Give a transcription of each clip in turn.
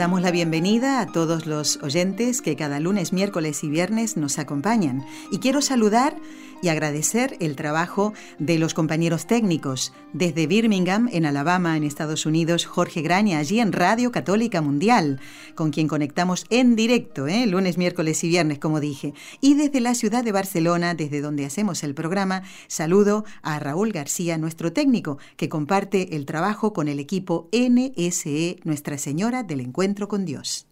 Damos la bienvenida a todos los oyentes que cada lunes, miércoles y viernes nos acompañan. Y quiero saludar y agradecer el trabajo de los compañeros técnicos desde Birmingham, en Alabama, en Estados Unidos, Jorge Graña, allí en Radio Católica Mundial, con quien conectamos en directo, ¿eh? lunes, miércoles y viernes, como dije. Y desde la ciudad de Barcelona, desde donde hacemos el programa, saludo a Raúl García, nuestro técnico, que comparte el trabajo con el equipo NSE Nuestra Señora del Encuentro con Dios.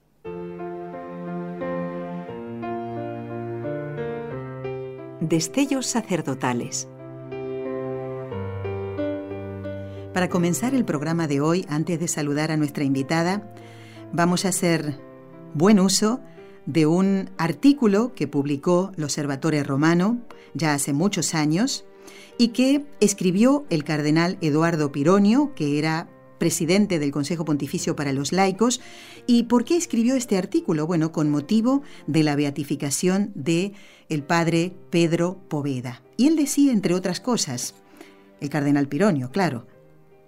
Destellos sacerdotales. Para comenzar el programa de hoy, antes de saludar a nuestra invitada, vamos a hacer buen uso de un artículo que publicó el Observatorio Romano ya hace muchos años y que escribió el cardenal Eduardo Pironio, que era presidente del Consejo Pontificio para los Laicos. ¿Y por qué escribió este artículo? Bueno, con motivo de la beatificación de el padre Pedro Poveda. Y él decía, entre otras cosas, el cardenal Pironio, claro,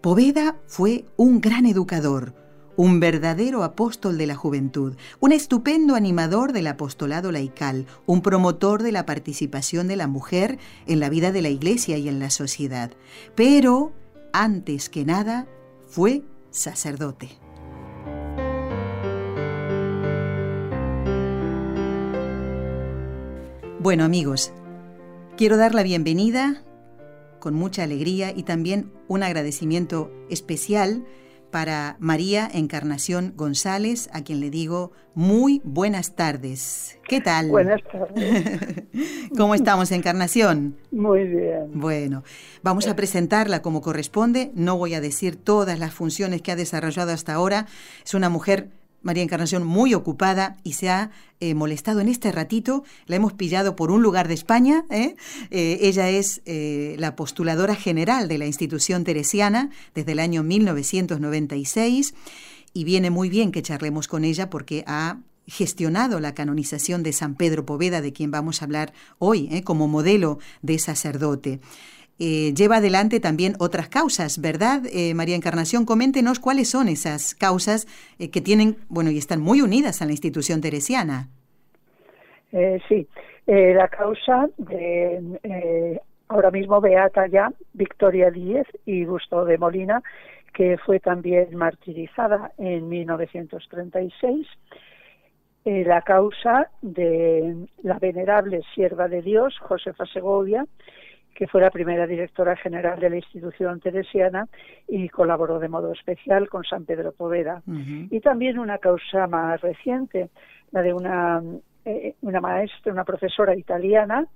Poveda fue un gran educador, un verdadero apóstol de la juventud, un estupendo animador del apostolado laical, un promotor de la participación de la mujer en la vida de la Iglesia y en la sociedad. Pero, antes que nada, fue sacerdote. Bueno amigos, quiero dar la bienvenida con mucha alegría y también un agradecimiento especial para María Encarnación González, a quien le digo muy buenas tardes. ¿Qué tal? Buenas tardes. ¿Cómo estamos, Encarnación? Muy bien. Bueno, vamos a presentarla como corresponde. No voy a decir todas las funciones que ha desarrollado hasta ahora. Es una mujer María Encarnación muy ocupada y se ha eh, molestado en este ratito. La hemos pillado por un lugar de España. ¿eh? Eh, ella es la postuladora general de la institución teresiana desde el año 1996 y viene muy bien que charlemos con ella porque ha gestionado la canonización de San Pedro Poveda, de quien vamos a hablar hoy, como modelo de sacerdote. Eh, lleva adelante también otras causas, ¿verdad? Eh, María Encarnación, coméntenos cuáles son esas causas eh, que tienen, bueno, y están muy unidas a la institución teresiana. sí, la causa de ahora mismo Beata ya, Victoria Díez y Gusto de Molina, que fue también martirizada en 1936. la causa de la venerable sierva de Dios, Josefa Segovia, que fue la primera directora general de la institución teresiana y colaboró de modo especial con San Pedro Poveda. Y también una causa más reciente, la de una, eh, una maestra, una profesora italiana,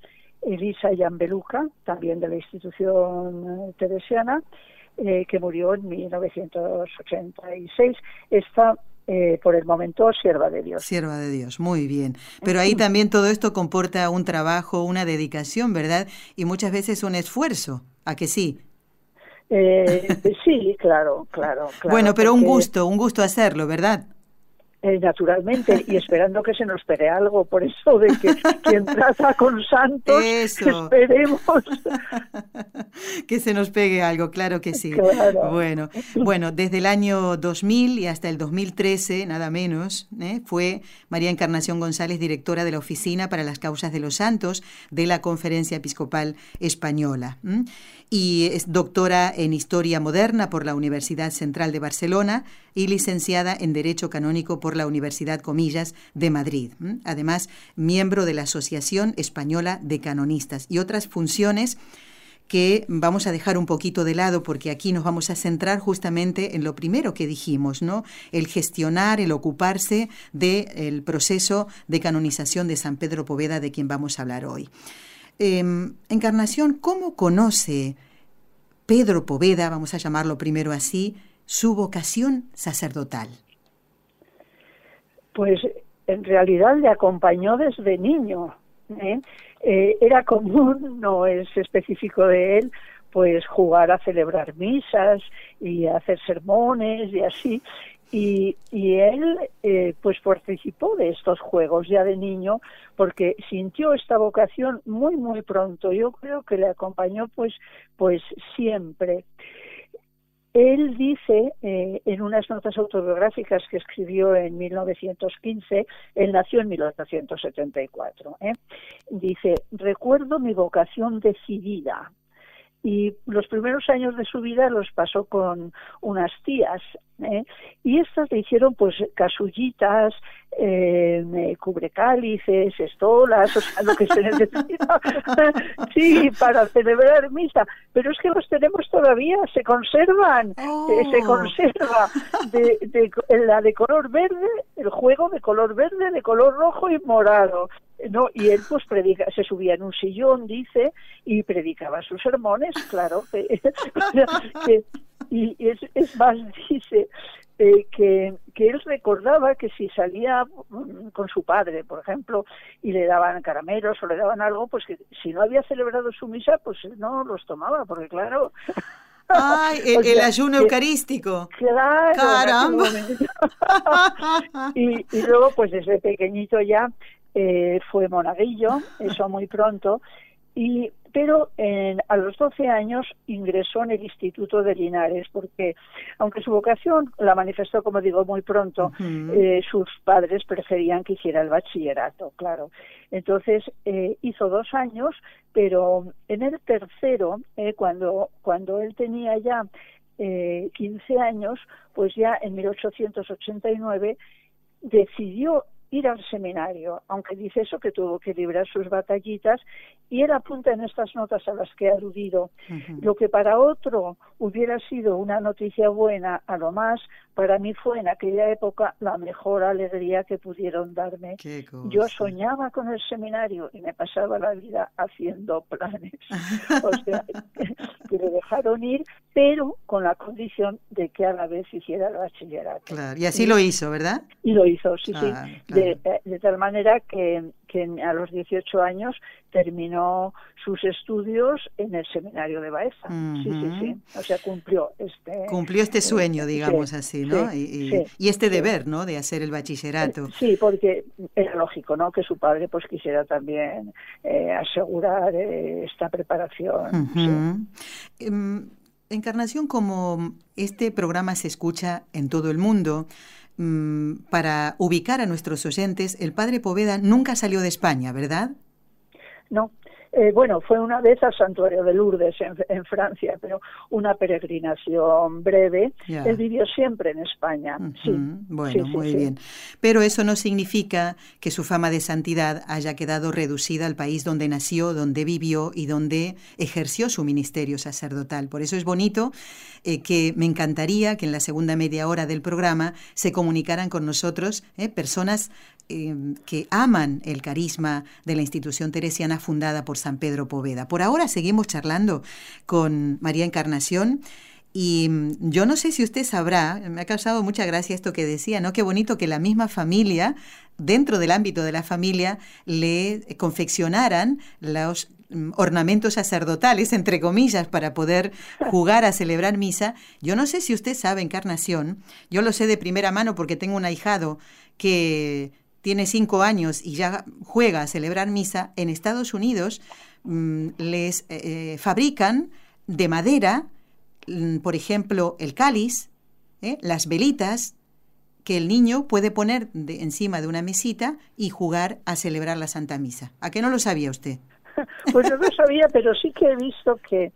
Elisa Iambeluca, también de la institución eh, teresiana, eh, que murió en 1986. Esta eh, por el momento sierva de Dios. Sierva de Dios, muy bien. Pero ahí también todo esto comporta un trabajo, una dedicación, ¿verdad? Y muchas veces un esfuerzo, ¿a que sí? Eh, sí, claro, claro, claro. Bueno, pero un gusto, un gusto hacerlo, ¿verdad? Eh, naturalmente, y esperando que se nos pegue algo, por eso de que quien trata con santos, esperemos. que se nos pegue algo, claro que sí. Bueno, bueno, desde el año 2000 y hasta el 2013, nada menos, ¿eh? fue María Encarnación González, directora de la Oficina para las Causas de los Santos de la Conferencia Episcopal Española. Y es doctora en Historia Moderna por la Universidad Central de Barcelona y licenciada en Derecho Canónico por la Universidad Comillas de Madrid. Además, miembro de la Asociación Española de Canonistas y otras funciones que vamos a dejar un poquito de lado porque aquí nos vamos a centrar justamente en lo primero que dijimos, ¿no? El gestionar, el ocuparse del proceso de canonización de San Pedro Poveda de quien vamos a hablar hoy. Em, Encarnación, ¿cómo conoce Pedro Poveda, vamos a llamarlo primero así, su vocación sacerdotal? Pues en realidad le acompañó desde niño. ¿eh? Eh, era común, no es específico de él, pues jugar a celebrar misas y hacer sermones y así. Y, él eh, pues participó de estos juegos ya de niño porque sintió esta vocación muy muy pronto yo creo que le acompañó pues pues siempre él dice eh, en unas notas autobiográficas que escribió en 1915, él nació en 1874, ¿eh? dice, recuerdo mi vocación decidida, y los primeros años de su vida los pasó con unas tías ¿eh? y estas le hicieron pues casullitas, eh, cubrecálices, estolas, o sea, lo que se necesita, sí, para celebrar misa, pero es que los tenemos todavía, se conservan, eh, se oh. conserva de, de, la de color verde, el juego de color verde, de color rojo y morado, no y él pues predica se subía en un sillón dice y predicaba sus sermones claro y es, es, más dice eh, que, que él recordaba que si salía mm, con su padre, por ejemplo, y le daban caramelos o le daban algo, pues que si no había celebrado su misa, pues no los tomaba, porque claro, Ay, el, ayuno eucarístico. Claro. Caramba. y, y, luego, pues desde pequeñito ya eh, fue monaguillo, eso muy pronto, y pero a los 12 años ingresó en el Instituto de Linares, porque aunque su vocación la manifestó, como digo, muy pronto, eh, sus padres preferían que hiciera el bachillerato, claro. Entonces eh, hizo dos años, pero en el tercero, cuando, cuando él tenía ya 15 años, pues ya en 1889 decidió ir al seminario, aunque dice eso que tuvo que librar sus batallitas, y él apunta en estas notas a las que he aludido. Lo que para otro hubiera sido una noticia buena, a lo más, para mí fue en aquella época la mejor alegría que pudieron darme. Yo soñaba con el seminario y me pasaba la vida haciendo planes. o sea, que, le dejaron ir, pero con la condición de que a la vez hiciera el bachillerato. Claro, y así lo hizo, ¿verdad? Y lo hizo, sí, sí. Eh, de, tal manera que, que, a los 18 años terminó sus estudios en el seminario de Baeza. Sí, sí, sí. O sea, cumplió este... Cumplió este sueño, digamos así, ¿no? y, y, este deber, ¿no? De hacer el bachillerato. Sí, porque era lógico, ¿no? Que su padre pues quisiera también eh, asegurar eh, esta preparación. Em, Encarnación, como este programa se escucha en todo el mundo, Mm, para ubicar a nuestros oyentes, el padre Poveda nunca salió de España, ¿verdad? No, eh, bueno, fue una vez al santuario de Lourdes en, Francia, pero una peregrinación breve. Él vivió siempre en España. sí. Bueno, muy bien. Pero eso no significa que su fama de santidad haya quedado reducida al país donde nació, donde vivió y donde ejerció su ministerio sacerdotal. Por eso es bonito eh, que me encantaría que en la segunda media hora del programa se comunicaran con nosotros eh, personas Em, que aman el carisma de la institución teresiana fundada por San Pedro Poveda. Por ahora seguimos charlando con María Encarnación. Y mm, yo no sé si usted sabrá, me ha causado mucha gracia esto que decía, ¿no? Qué bonito que la misma familia, dentro del ámbito de la familia, le confeccionaran los mm, ornamentos sacerdotales, entre comillas, para poder jugar a celebrar misa. Yo no sé si usted sabe, Encarnación, yo lo sé de primera mano porque tengo un ahijado que tiene cinco años y ya juega a celebrar misa, en Estados Unidos mm, les eh, fabrican de madera, mm, por ejemplo, el cáliz, ¿eh? las velitas que el niño puede poner encima de una mesita y jugar a celebrar la Santa Misa. ¿A qué no lo sabía usted? Pues yo no sabía, pero sí que he visto que,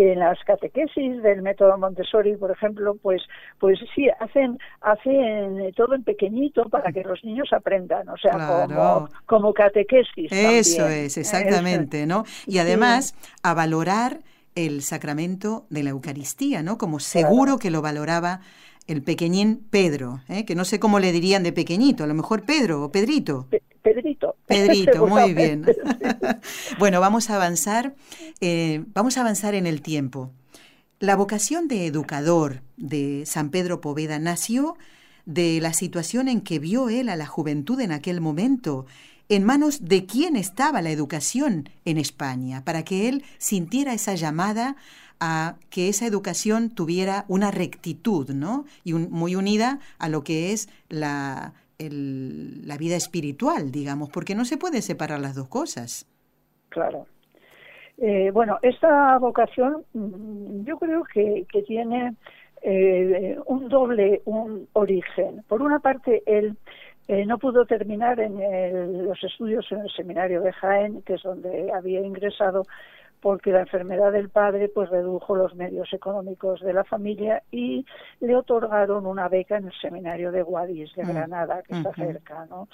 que en las catequesis del método Montessori, por ejemplo, pues, pues sí, hacen, hacen todo en pequeñito para que los niños aprendan, o sea, como, como catequesis. Eso es, exactamente, ¿no? Y además, a valorar el sacramento de la Eucaristía, ¿no? Como seguro que lo valoraba el pequeñín Pedro, ¿eh? que no sé cómo le dirían de pequeñito, a lo mejor Pedro o Pedrito. Pedrito. Pedrito, muy bien. bueno, vamos a avanzar, eh, vamos a avanzar en el tiempo. La vocación de educador de San Pedro Poveda nació de la situación en que vio él a la juventud en aquel momento, en manos de quién estaba la educación en España, para que él sintiera esa llamada a que esa educación tuviera una rectitud, ¿no? Y muy unida a lo que es la, la vida espiritual, digamos, porque no se puede separar las dos cosas. Claro. Eh, bueno, esta vocación mm, yo creo que, que tiene eh, un doble un origen. Por una parte, él eh, no pudo terminar en los estudios en el seminario de Jaén, que es donde había ingresado, porque la enfermedad del padre pues redujo los medios económicos de la familia y le otorgaron una beca en el seminario de Guadix de mm. Granada que está cerca no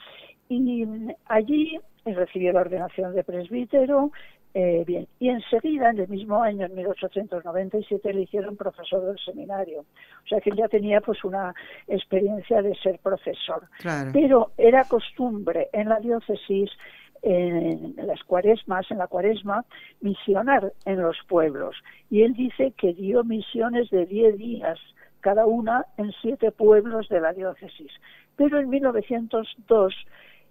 y allí recibió la ordenación de presbítero eh, bien, y enseguida, en el mismo año, en 1897, le hicieron profesor del seminario. O sea que él ya tenía pues una experiencia de ser profesor. Pero era costumbre en la diócesis en las cuaresmas, en la cuaresma, misionar en los pueblos. Y él dice que dio misiones de 10 días, cada una en siete pueblos de la diócesis. Pero en 1902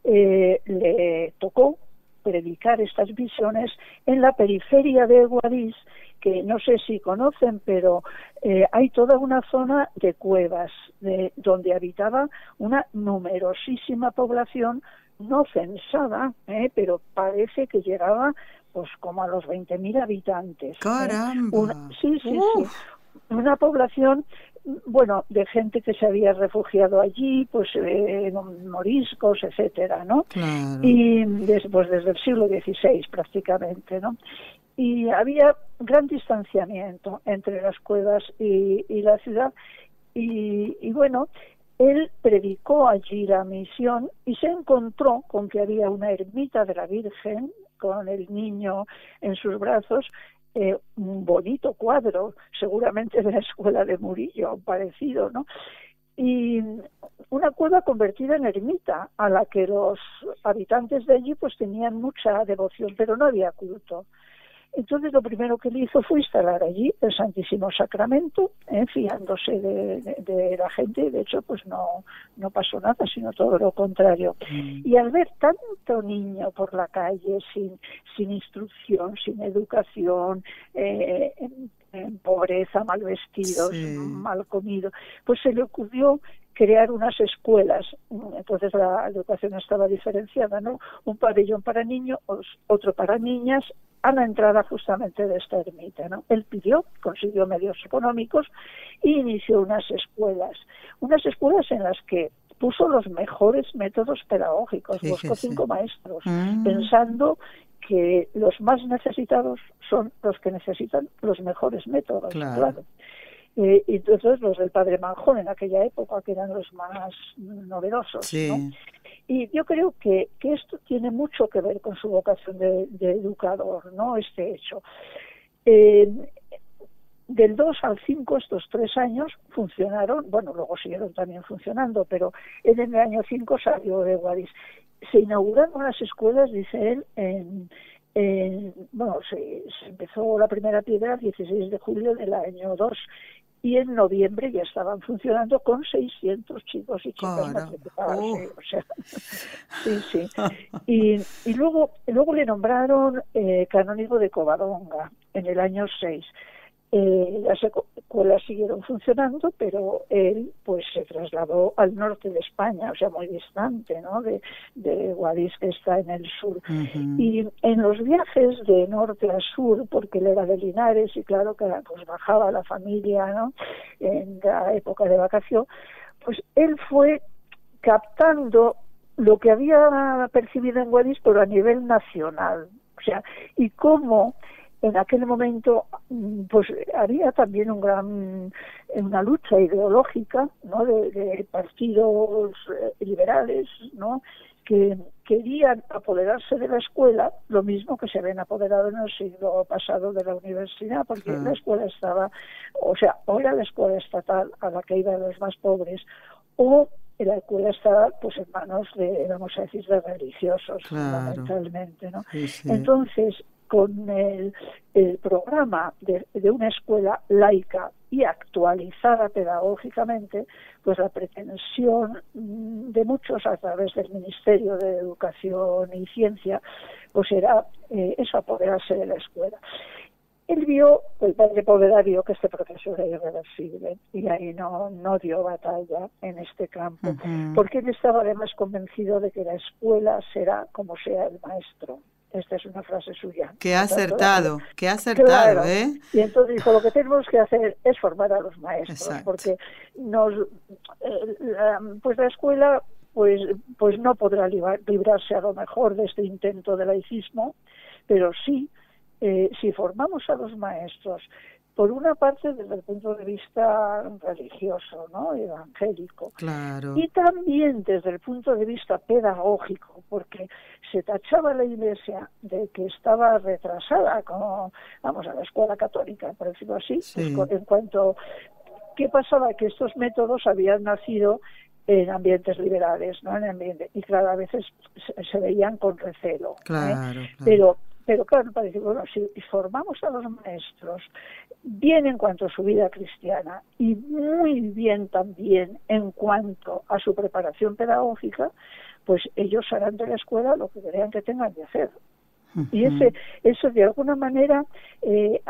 eh, le tocó predicar estas visiones en la periferia de Guadix, que no sé si conocen, pero eh, hay toda una zona de cuevas de, donde habitaba una numerosísima población no censada, eh, pero parece que llegaba pues como a los 20.000 habitantes. ¿eh? ¡Caramba! sí, sí, sí. Una población bueno, de gente que se había refugiado allí, pues eh, moriscos, etcétera, ¿no? Y después desde el siglo XVI prácticamente, ¿no? Y había gran distanciamiento entre las cuevas y, la ciudad. Y, y bueno, él predicó allí la misión y se encontró con que había una ermita de la Virgen con el niño en sus brazos eh, un bonito cuadro, seguramente de la escuela de Murillo, parecido, ¿no? Y una cueva convertida en ermita, a la que los habitantes de allí pues tenían mucha devoción, pero no había culto. Entonces lo primero que él hizo fue instalar allí el Santísimo Sacramento, eh, fiándose de, la gente, de hecho pues no, no pasó nada, sino todo lo contrario. Mm. Y al ver tanto niño por la calle sin, sin instrucción, sin educación, eh, en, pobreza, mal vestidos, mal comido, pues se le ocurrió crear unas escuelas. Entonces la educación estaba diferenciada, ¿no? Un pabellón para niños, otro para niñas, a la entrada justamente de esta ermita. ¿no? Él pidió, consiguió medios económicos e inició unas escuelas, unas escuelas en las que puso los mejores métodos pedagógicos, buscó cinco maestros, mm. pensando que los más necesitados son los que necesitan los mejores métodos, claro. Eh, y entonces los del padre Manjón en aquella época, que eran los más novedosos. ¿no? Y yo creo que, que esto tiene mucho que ver con su vocación de, educador, ¿no? Este hecho. Eh, del 2 al 5, estos tres años funcionaron, bueno, luego siguieron también funcionando, pero en el año 5 salió de Guadix. Se inauguraron las escuelas, dice él, en, bueno, se, se, empezó la primera piedra el 16 de julio del año 2 y en noviembre ya estaban funcionando con 600 chicos y chicas matriculadas. O sea, sí, sí. Y, y, luego, luego le nombraron eh, canónigo de Covadonga en el año 6. Eh, las escuelas siguieron funcionando, pero él pues se trasladó al norte de España, o sea, muy distante, ¿no? De, de Guadix, que está en el sur. Y en los viajes de norte a sur, porque él era de Linares y claro que pues bajaba la familia, ¿no? En la época de vacación, pues él fue captando lo que había percibido en Guadix, pero a nivel nacional. O sea, y cómo en aquel momento mm, pues había también un gran una lucha ideológica no de, partidos eh, liberales no que querían apoderarse de la escuela lo mismo que se habían apoderado en el siglo pasado de la universidad porque la escuela estaba o sea o era la escuela estatal a la que iban los más pobres o la escuela estaba pues en manos de vamos a decir de religiosos fundamentalmente no entonces con el, programa de, una escuela laica y actualizada pedagógicamente, pues la pretensión mm, de muchos a través del Ministerio de Educación y Ciencia, pues era eh, eso, apoderarse de la escuela. Él vio, el padre Poveda vio que este proceso era irreversible y ahí no, no dio batalla en este campo, porque él estaba además convencido de que la escuela será como sea el maestro. Esta es una frase suya. Que ha acertado, que ha acertado, ¿eh? Y entonces dijo, lo que tenemos que hacer es formar a los maestros, porque nos, eh, la, pues la escuela pues, pues no podrá librarse a lo mejor de este intento de laicismo, pero sí eh, si formamos a los maestros, por una parte desde el punto de vista religioso, ¿no? evangélico, y también desde el punto de vista pedagógico, porque se tachaba la Iglesia de que estaba retrasada, como vamos a la escuela católica, por decirlo así, pues, en cuanto qué pasaba que estos métodos habían nacido en ambientes liberales, ¿no? En ambiente, y claro, a veces se, veían con recelo. ¿eh? Claro, Pero pero claro, parece, bueno, si formamos a los maestros bien en cuanto a su vida cristiana y muy bien también en cuanto a su preparación pedagógica, pues ellos harán de la escuela lo que crean que tengan que hacer. Y ese, eso de alguna manera, eh,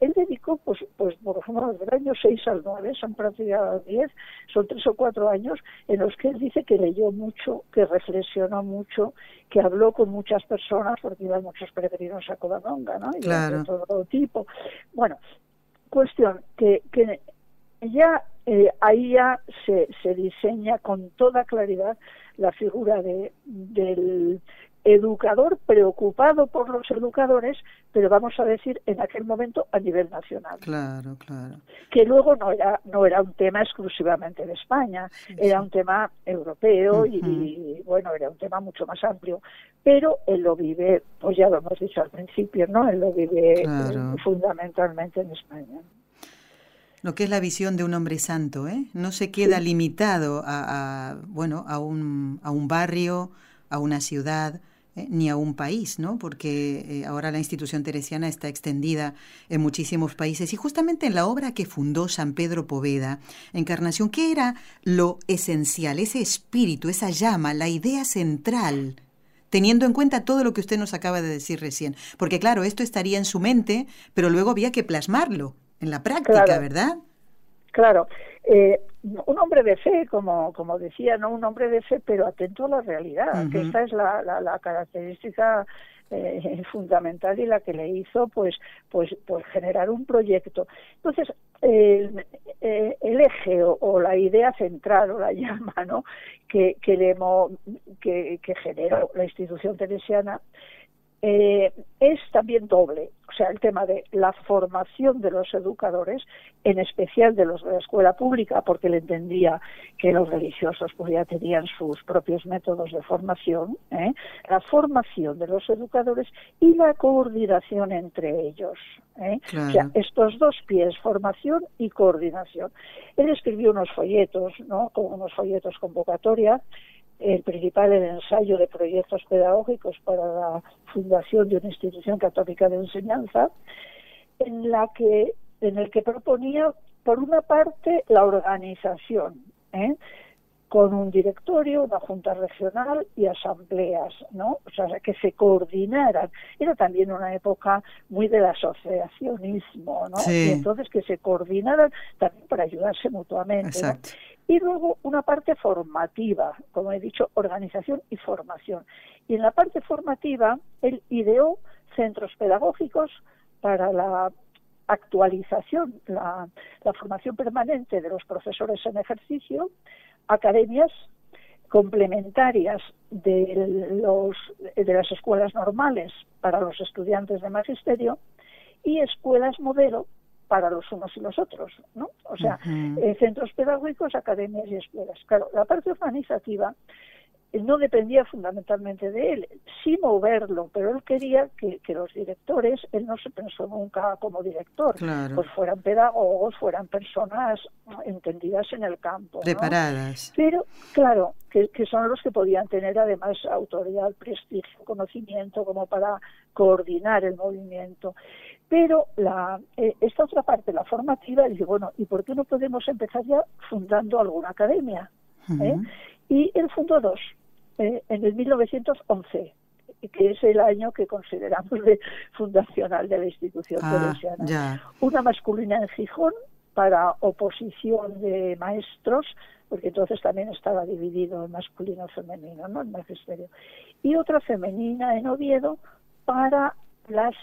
él dedicó, pues, pues por ejemplo, del año 6 al 9, son prácticamente 10, son tres o cuatro años en los que él dice que leyó mucho, que reflexionó mucho, que habló con muchas personas, porque iban muchos peregrinos a Covadonga, ¿no? Y de todo tipo. Bueno, cuestión que, que ya eh, ahí ya se, se diseña con toda claridad la figura de, del educador preocupado por los educadores, pero vamos a decir en aquel momento a nivel nacional. Claro, claro. Que luego no era no era un tema exclusivamente de España, era un tema europeo y, bueno, era un tema mucho más amplio, pero él lo vive, pues ya lo hemos dicho al principio, ¿no? Él lo vive eh, fundamentalmente en España. Lo que es la visión de un hombre santo, ¿eh? No se queda limitado a, a, bueno, a un, a un barrio, a una ciudad, eh, ni a un país, ¿no? Porque eh, ahora la institución teresiana está extendida en muchísimos países y justamente en la obra que fundó San Pedro Poveda, Encarnación, ¿qué era lo esencial, ese espíritu, esa llama, la idea central? teniendo en cuenta todo lo que usted nos acaba de decir recién. Porque claro, esto estaría en su mente, pero luego había que plasmarlo en la práctica, ¿verdad? Claro, eh, un hombre de fe, como, como decía, no un hombre de fe, pero atento a la realidad, que esta es la, la, característica eh, fundamental y la que le hizo pues pues pues generar un proyecto. Entonces el, eh, el eje o, la idea central o la llama no que que, le, que, que generó la institución teresiana eh, es también doble. O sea, el tema de la formación de los educadores, en especial de los de la escuela pública, porque él entendía que los religiosos pues ya tenían sus propios métodos de formación, ¿eh? la formación de los educadores y la coordinación entre ellos. ¿eh? O sea, estos dos pies, formación y coordinación. Él escribió unos folletos, ¿no? Con unos folletos convocatoria el principal el ensayo de proyectos pedagógicos para la fundación de una institución católica de enseñanza, en la que en el que proponía por una parte la organización, ¿eh? con un directorio, una junta regional y asambleas, ¿no? O sea, que se coordinaran. Era también una época muy del asociacionismo, ¿no? Y entonces que se coordinaran también para ayudarse mutuamente. Y luego una parte formativa, como he dicho, organización y formación. Y en la parte formativa, él ideó centros pedagógicos para la actualización, la, la formación permanente de los profesores en ejercicio, academias complementarias de, los, de las escuelas normales para los estudiantes de magisterio y escuelas modelo para los unos y los otros, ¿no? O sea, eh, centros pedagógicos, academias y escuelas. Claro, la parte organizativa no dependía fundamentalmente de él, sí moverlo, pero él quería que, los directores, él no se pensó nunca como director, pues fueran pedagogos, fueran personas entendidas en el campo. Preparadas. Pero, claro, que, son los que podían tener además autoridad, prestigio, conocimiento, como para coordinar el movimiento. Pero la, eh, esta otra parte, la formativa, dice, bueno, ¿y por qué no podemos empezar ya fundando alguna academia? ¿Eh? Y él fundó dos, eh, en el 1911, que es el año que consideramos de fundacional de la institución ah, Una masculina en Gijón para oposición de maestros, porque entonces también estaba dividido en masculino y femenino, ¿no? El magisterio. Y otra femenina en Oviedo para las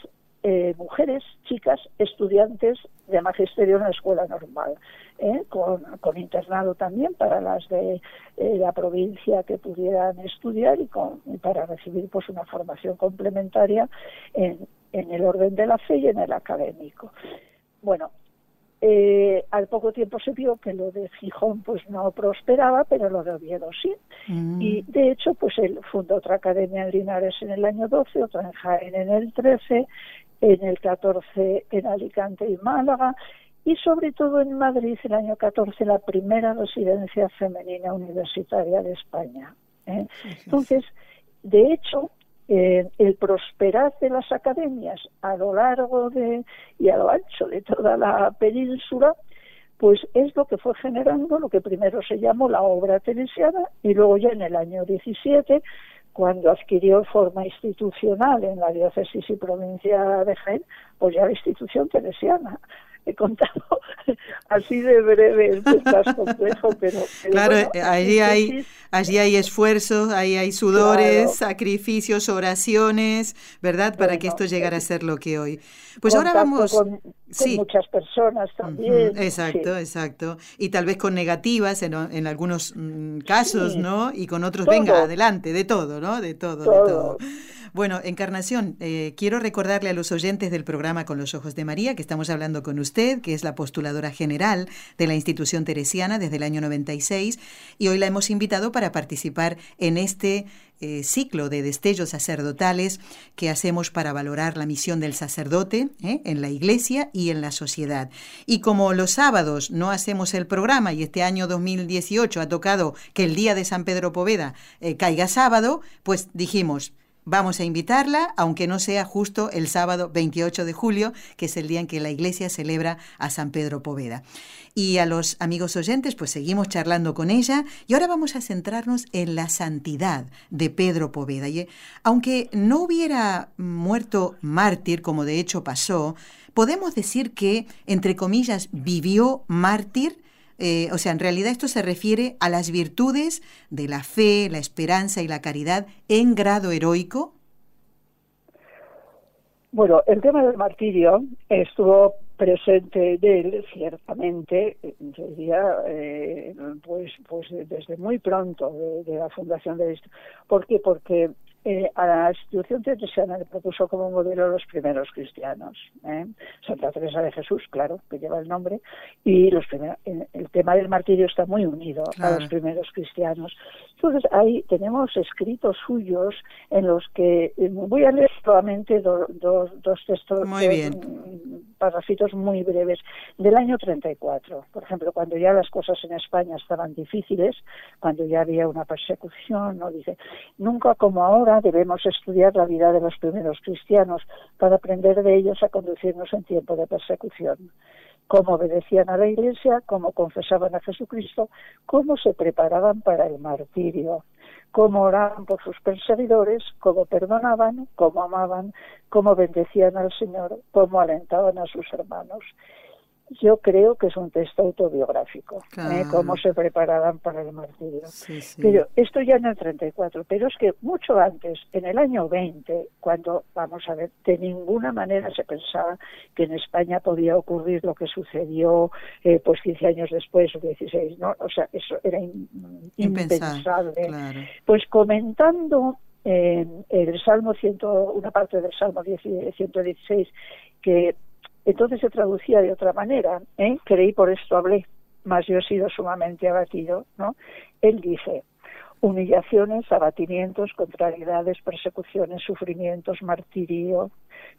eh, mujeres, chicas, estudiantes de magisterio en la escuela normal, ¿eh? con, internado también para las de eh, la provincia que pudieran estudiar y, con, para recibir pues una formación complementaria en, en el orden de la fe y en el académico. Bueno, al poco tiempo se vio que lo de Gijón pues no prosperaba, pero lo de Oviedo sí. Mm. Y de hecho, pues él fundó otra academia en Linares en el año 12, otra en Jaén en el 13, en el 14 en Alicante y Málaga, y sobre todo en Madrid el año 14 la primera residencia femenina universitaria de España. ¿eh? Entonces, de hecho, eh, el prosperar de las academias a lo largo de y a lo ancho de toda la península, pues es lo que fue generando lo que primero se llamó la obra teresiana y luego ya en el año 17, cuando adquirió forma institucional en la diócesis y provincia de Jaén, pues ya la institución teresiana he contado así de breve, es más complejo, pero... claro, allí, hay, allí hay esfuerzos, ahí hay sudores, sacrificios, oraciones, ¿verdad? Para que esto llegara a ser lo que hoy. Pues ahora vamos... Con, sí. muchas personas también. Exacto, exacto. Y tal vez con negativas en, en algunos mm, casos, ¿no? Y con otros, venga, adelante, de todo, ¿no? De todo, de todo. Bueno, Encarnación, eh, quiero recordarle a los oyentes del programa Con los Ojos de María que estamos hablando con usted, que es la postuladora general de la institución teresiana desde el año 96, y hoy la hemos invitado para participar en este eh, ciclo de destellos sacerdotales que hacemos para valorar la misión del sacerdote eh, en la iglesia y en la sociedad. Y como los sábados no hacemos el programa y este año 2018 ha tocado que el día de San Pedro Poveda caiga sábado, pues dijimos, Vamos a invitarla, aunque no sea justo el sábado 28 de julio, que es el día en que la iglesia celebra a San Pedro Poveda. Y a los amigos oyentes, pues seguimos charlando con ella y ahora vamos a centrarnos en la santidad de Pedro Poveda. Y, aunque no hubiera muerto mártir, como de hecho pasó, podemos decir que, entre comillas, vivió mártir eh, o sea, en realidad esto se refiere a las virtudes de la fe, la esperanza y la caridad en grado heroico. Bueno, el tema del martirio estuvo presente de él, ciertamente, diría, eh, pues, pues desde muy pronto de, la fundación de esto. ¿Por qué? Porque eh, a la institución teresiana le propuso como modelo los primeros cristianos. ¿eh? Santa Teresa de Jesús, claro, que lleva el nombre, y los primeros, el tema del martirio está muy unido a los primeros cristianos. Entonces ahí tenemos escritos suyos en los que eh, voy a leer solamente dos textos, muy bien. Parrafitos muy breves, del año 34. Por ejemplo, cuando ya las cosas en España estaban difíciles, cuando ya había una persecución, no dice, nunca como ahora debemos estudiar la vida de los primeros cristianos para aprender de ellos a conducirnos en tiempo de persecución. Cómo obedecían a la Iglesia, cómo confesaban a Jesucristo, cómo se preparaban para el martirio, cómo oraban por sus perseguidores, cómo perdonaban, cómo amaban, cómo bendecían al Señor, cómo alentaban a sus hermanos yo creo que es un texto autobiográfico, ¿eh? cómo se preparaban para el martirio. Pero esto ya en el 34, pero es que mucho antes, en el año 20, cuando, vamos a ver, de ninguna manera se pensaba que en España podía ocurrir lo que sucedió eh, pues 15 años después o 16, ¿no? O sea, eso era impensable. Pues comentando eh, el Salmo 100, una parte del Salmo 116 que entonces se traducía de otra manera, ¿eh? creí por esto hablé, mas yo he sido sumamente abatido, ¿no? Él dice, humillaciones, abatimientos, contrariedades, persecuciones, sufrimientos, martirio,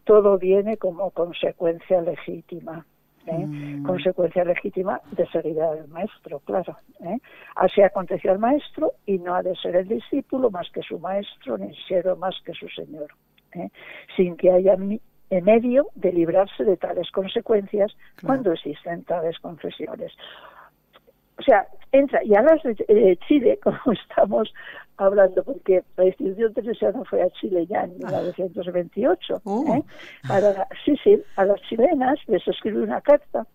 todo viene como consecuencia legítima. ¿eh? Mm. consecuencia legítima de seguridad del maestro, claro. ¿eh? Así aconteció al maestro y no ha de ser el discípulo más que su maestro, ni ser más que su señor, ¿eh? sin que haya medio de librarse de tales consecuencias cuando existen tales confesiones o sea, entra, y a las de Chile, como estamos hablando, porque la institución teresiana fue a Chile ya en 1928, ah. uh. ¿eh? sí, sí, a las chilenas les escribe una carta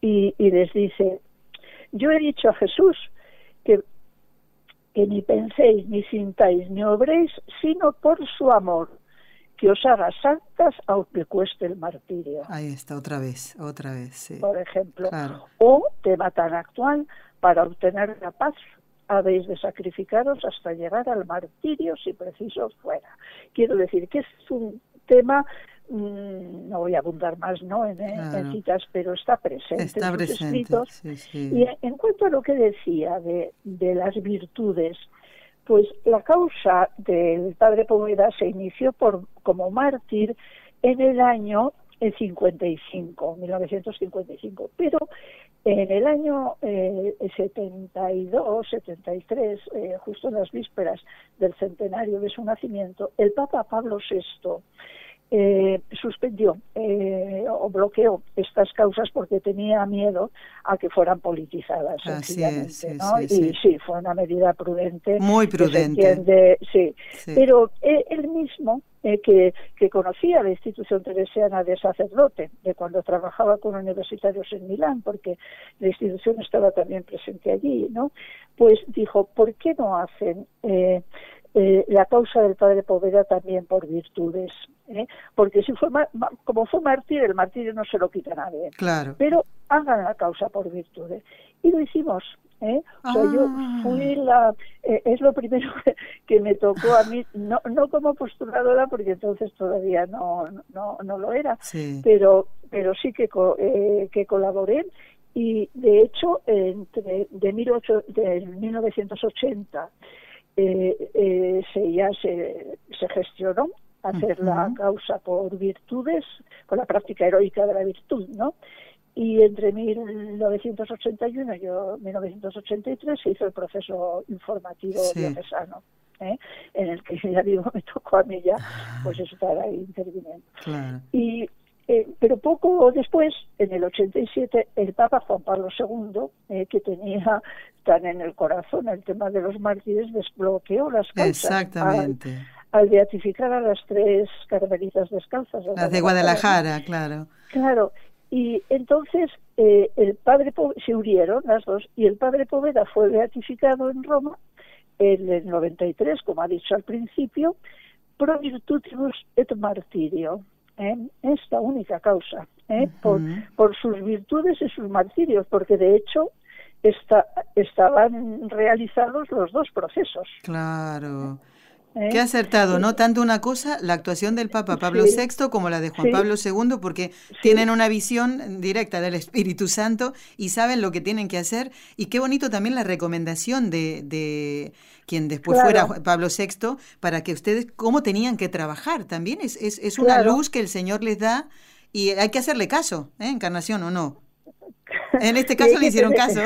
y, y les dice, yo he dicho a Jesús que, que ni penséis, ni sintáis, ni obréis, sino por su amor que os haga santas aunque cueste el martirio. Ahí está, otra vez, otra vez. Sí. Por ejemplo. O, tema tan actual, para obtener la paz habéis de sacrificaros hasta llegar al martirio si preciso fuera. Quiero decir que es un tema mm, no voy a abundar más no en, citas pero está presente está en presente, escritos y en cuanto a lo que decía de, de las virtudes pues la causa del padre Poveda se inició por, como mártir en el año 55, 1955, pero en el año 72, 73, eh, justo en las vísperas del centenario de su nacimiento, el Papa Pablo VI eh, suspendió eh, o bloqueó estas causas porque tenía miedo a que fueran politizadas. sencillamente, ¿no? y sí. fue una medida prudente. Muy prudente. sí. Pero eh, él mismo, que, que conocía la institución teresiana de sacerdote, de cuando trabajaba con universitarios en Milán, porque la institución estaba también presente allí, ¿no? Pues dijo, ¿por qué no hacen eh, la causa del padre Poveda también por virtudes, ¿eh? porque si fue como fue mártir, el martirio no se lo quita nadie. Claro. Pero hagan la causa por virtudes. Y lo hicimos. ¿eh? O sea, yo ah. fui la. Eh, es lo primero que, me tocó a mí, no, no como postuladora, porque entonces todavía no, no, no lo era, pero, pero sí que, que colaboré. Y de hecho, entre de, 18, de 1980 eh, eh, se, ya se, se gestionó hacer la causa por virtudes, con la práctica heroica de la virtud, ¿no? Y entre 1981 y 1983 se hizo el proceso informativo diocesano, ¿eh? en el que ya digo, me tocó a mí ya, pues estar ahí interviniendo. Y eh, pero poco después, en el 87, el Papa Juan Pablo II, eh, que tenía tan en el corazón el tema de los mártires, desbloqueó las causas. Exactamente. Al, beatificar a las tres carmelitas descalzas. Las de Guadalajara, claro. Claro. Y entonces eh, el padre se unieron las dos y el padre Poveda fue beatificado en Roma en el 93, como ha dicho al principio, pro virtutibus et martirio ¿eh? esta única causa, ¿eh? por, por sus virtudes y sus martirios, porque de hecho está, estaban realizados los dos procesos. Claro. ¿Eh? Qué acertado, ¿no? Tanto una cosa, la actuación del Papa Pablo VI como la de Juan Pablo II, porque tienen una visión directa del Espíritu Santo y saben lo que tienen que hacer. Y qué bonito también la recomendación de, de quien después fuera Pablo VI, para que ustedes, cómo tenían que trabajar. También es, es, es una luz que el Señor les da y hay que hacerle caso, ¿eh? Encarnación o no. En este caso le hicieron caso.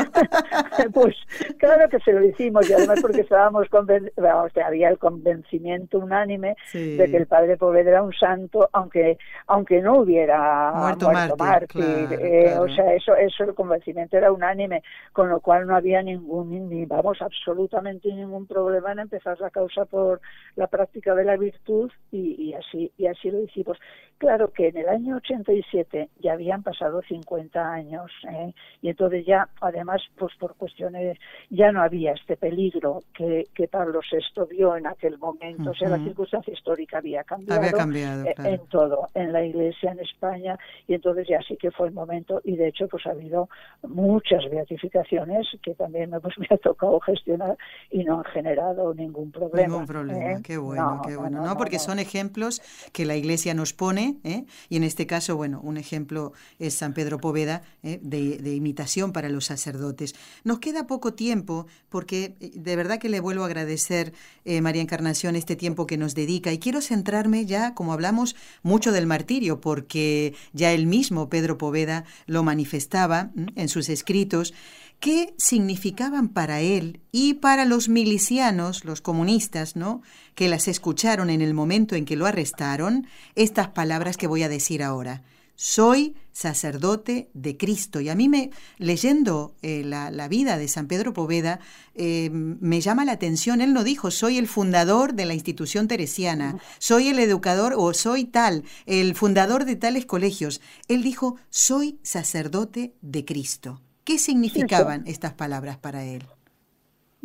pues claro que se lo hicimos y además porque estábamos convencidos, había el convencimiento unánime de que el padre Poveda era un santo, aunque aunque no hubiera muerto, mártir. Eh, o sea, eso eso el convencimiento era unánime, con lo cual no había ningún ni vamos absolutamente ningún problema en empezar la causa por la práctica de la virtud y, y así y así lo hicimos. Claro que en el año 87 ya habían pasado 50 años ¿eh? Y entonces ya, además, pues por cuestiones, ya no había este peligro que, que Pablo VI vio en aquel momento. O sea, la circunstancia histórica había cambiado, eh, en todo, en la Iglesia, en España, y entonces ya sí que fue el momento y de hecho pues ha habido muchas beatificaciones que también pues, me ha tocado gestionar y no han generado ningún problema. Ningún problema, ¿eh? qué bueno, qué bueno. No, porque son ejemplos que la Iglesia nos pone ¿eh? y en este caso, bueno, un ejemplo es San Pedro Poveda, ¿eh? de, de imitación para los sacerdotes. Nos queda poco tiempo porque eh, de verdad que le vuelvo a agradecer, eh, María Encarnación, este tiempo que nos dedica y quiero centrarme ya, como hablamos, mucho del martirio, porque ya él mismo, Pedro Poveda, lo manifestaba en sus escritos. ¿Qué significaban para él y para los milicianos, los comunistas, ¿no? que las escucharon en el momento en que lo arrestaron, estas palabras que voy a decir ahora? Soy sacerdote de Cristo. Y a mí, me, leyendo eh, la, vida de San Pedro Poveda, eh, me llama la atención, él no dijo, soy el fundador de la institución teresiana, soy el educador o soy tal, el fundador de tales colegios. Él dijo, soy sacerdote de Cristo. ¿Qué significaban estas palabras para él?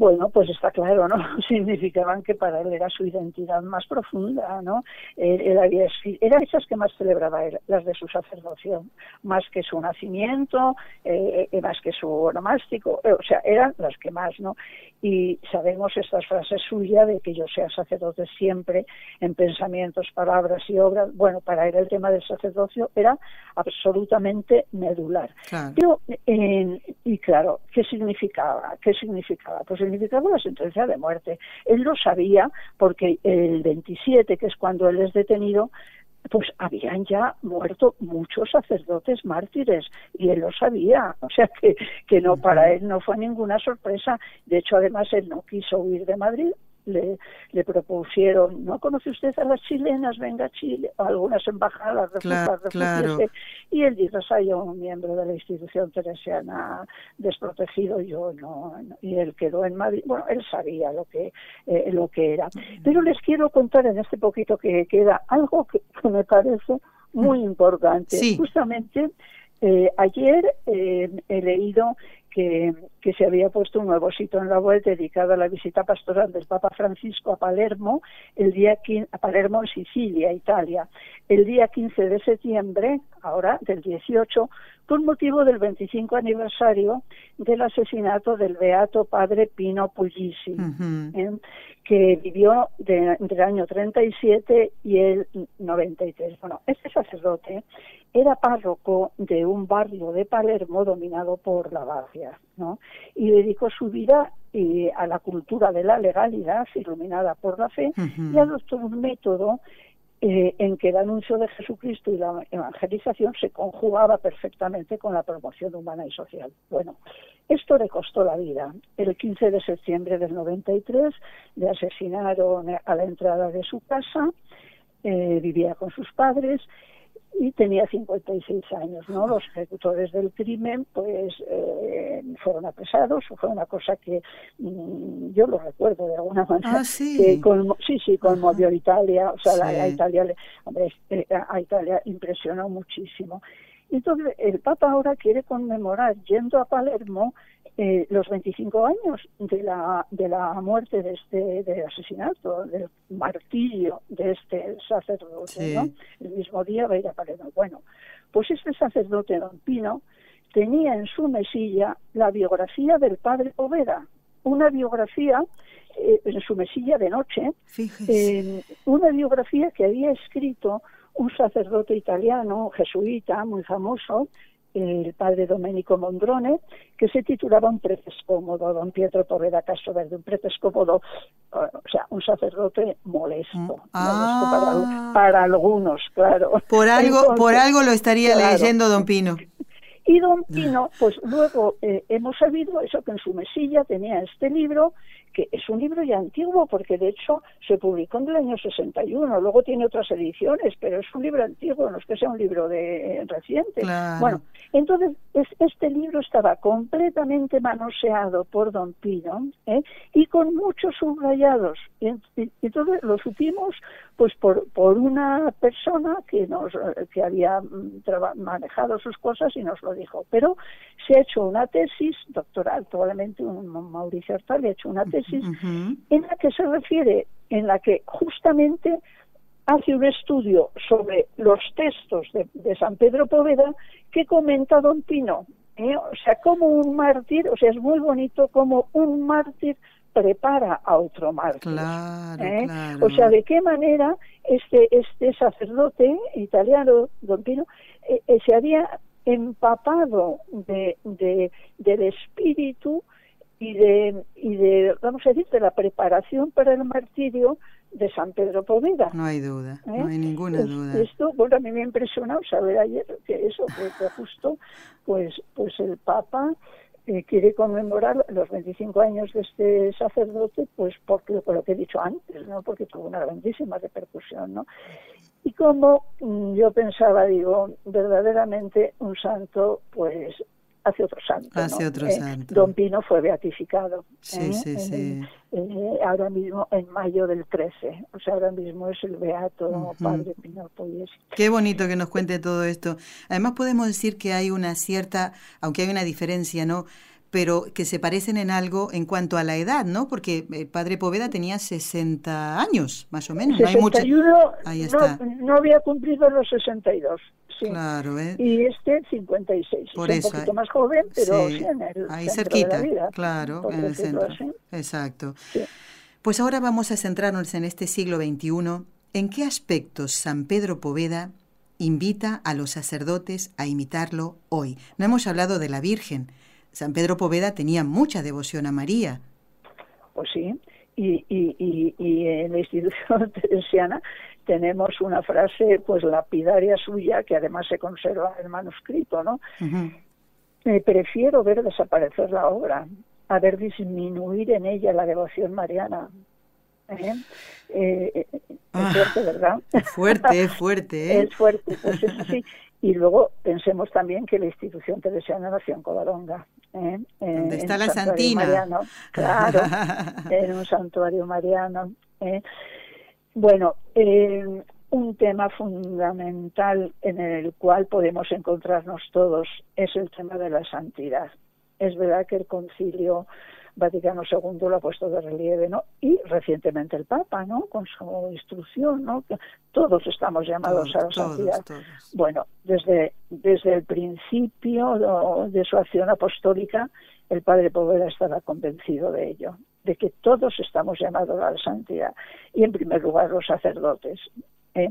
Bueno, pues está claro, ¿no? Significaban que para él era su identidad más profunda, ¿no? Él, había, eran esas que más celebraba él, las de su sacerdocio, más que su nacimiento, eh, eh, más que su onomástico, eh, o sea, eran las que más, ¿no? Y sabemos estas frases suyas de que yo sea sacerdote siempre en pensamientos, palabras y obras. Bueno, para él el tema del sacerdocio era absolutamente medular. Pero, y claro, ¿qué significaba? ¿Qué significaba? Pues significaba la sentencia de muerte. Él lo sabía porque el 27, que es cuando él es detenido, pues habían ya muerto muchos sacerdotes mártires y él lo sabía, o sea que, que no para él no fue ninguna sorpresa. De hecho, además él no quiso huir de Madrid, le, le propusieron, ¿no conoce usted a las chilenas? Venga a Chile, algunas embajadas, claro, Y él dijo, soy un miembro de la institución teresiana desprotegido, yo no, y él quedó en Madrid. Bueno, él sabía lo que, eh, lo que era. Pero les quiero contar en este poquito que queda algo que, me parece muy mm. importante. Justamente eh, ayer eh, he leído que, se había puesto un nuevo sitio en la web dedicado a la visita pastoral del Papa Francisco a Palermo, el día a Palermo, en Sicilia, Italia, el día 15 de septiembre, ahora del 18, con motivo del 25 aniversario del asesinato del beato padre Pino Puglisi, ¿eh? que vivió de, entre el año 37 y el 93. Bueno, este sacerdote era párroco de un barrio de Palermo dominado por la mafia, ¿no? Y dedicó su vida eh, a la cultura de la legalidad, iluminada por la fe, y adoptó un método eh, en que el anuncio de Jesucristo y la evangelización se conjugaba perfectamente con la promoción humana y social. Bueno, esto le costó la vida. El 15 de septiembre del 93 le asesinaron a la entrada de su casa, eh, vivía con sus padres y tenía 56 años, ¿no? Los ejecutores del crimen, pues, eh, fueron apresados, fue una cosa que mm, yo lo recuerdo de alguna manera, ah, sí. que sí, sí, conmovió a Italia, o sea, la, Italia, hombre, eh, a Italia impresionó muchísimo. Entonces, el Papa ahora quiere conmemorar, yendo a Palermo, eh, los 25 años de la, de la muerte de este de asesinato, del martirio de este sacerdote, ¿no? El mismo día va a ir a Palermo. Bueno, pues este sacerdote don Pino tenía en su mesilla la biografía del padre Poveda, una biografía eh, en su mesilla de noche, eh, una biografía que había escrito un sacerdote italiano, jesuita, muy famoso, el padre Domenico Mondrone, que se titulaba Un preces cómodo, don Pietro Poveda Verde, un preces cómodo, o sea, un sacerdote molesto, mm. ah. para, algunos, claro. Por algo, por algo lo estaría leyendo don Pino. Y don Pino, pues luego eh, hemos sabido eso que en su mesilla tenía este libro que es un libro ya antiguo, porque de hecho se publicó en el año 61, luego tiene otras ediciones, pero es un libro antiguo, no es que sea un libro de eh, reciente. Bueno, entonces este libro estaba completamente manoseado por Don Pino ¿eh? y con muchos subrayados. Y, entonces lo supimos pues por, por una persona que nos que había mm, manejado sus cosas y nos lo dijo. Pero se ha hecho una tesis doctoral, probablemente un Mauricio Hortal ha hecho una tesis en la que se refiere, en la que justamente hace un estudio sobre los textos de, San Pedro Poveda que comenta Don Pino. ¿eh? O sea, como un mártir, o sea, es muy bonito como un mártir prepara a otro mártir. ¿eh? O sea, de qué manera este, este sacerdote italiano, Don Pino, eh, se había empapado de, de, del espíritu y de, y de, vamos a decir, de la preparación para el martirio de San Pedro Poveda. No hay duda, no hay ¿Eh? ninguna duda. Esto, bueno, a mí me ha impresionado saber ayer que eso, que justo, pues, pues el Papa eh, quiere conmemorar los 25 años de este sacerdote, pues porque, por lo que he dicho antes, ¿no? Porque tuvo una grandísima repercusión, ¿no? Y como mm, yo pensaba, digo, verdaderamente un santo, pues hace otro santo. Hace otro eh, santo. Don Pino fue beatificado. Sí, ¿eh? sí, sí. ahora mismo en mayo del 13. O sea, ahora mismo es el beato Padre Pino Poyesi. Qué bonito que nos cuente todo esto. Además podemos decir que hay una cierta, aunque hay una diferencia, ¿no? pero que se parecen en algo en cuanto a la edad, ¿no? Porque el padre Poveda tenía 60 años, más o menos. 61, no, Ahí está. No, había cumplido los 62. Sí. Claro, ¿eh? Y este 56. Por eso, un poquito más joven, pero sí, en el ahí cerquita, claro, en el centro. Exacto. Pues ahora vamos a centrarnos en este siglo XXI. ¿En qué aspectos San Pedro Poveda invita a los sacerdotes a imitarlo hoy? No hemos hablado de la Virgen, San Pedro Poveda tenía mucha devoción a María. Pues sí, y, y, y, en la institución teresiana tenemos una frase pues lapidaria suya que además se conserva en el manuscrito, ¿no? prefiero ver desaparecer la obra, a ver disminuir en ella la devoción mariana. ¿Eh? Eh, es ah, fuerte, ¿verdad? Es fuerte, es fuerte. ¿eh? Es fuerte, pues eso sí. Y luego pensemos también que la institución teresiana nació en Covadonga. ¿eh? Donde está la Santina. Mariano, claro, en un santuario mariano. ¿eh? Bueno, eh, un tema fundamental en el cual podemos encontrarnos todos es el tema de la santidad. Es verdad que el concilio Vaticano II lo ha puesto de relieve, ¿no? Y recientemente el Papa, ¿no? Con su instrucción, ¿no? Todos estamos llamados a la santidad. Bueno, desde, desde el principio de su acción apostólica, el Padre Poveda estaba convencido de ello, de que todos estamos llamados a la santidad, y en primer lugar los sacerdotes. ¿eh?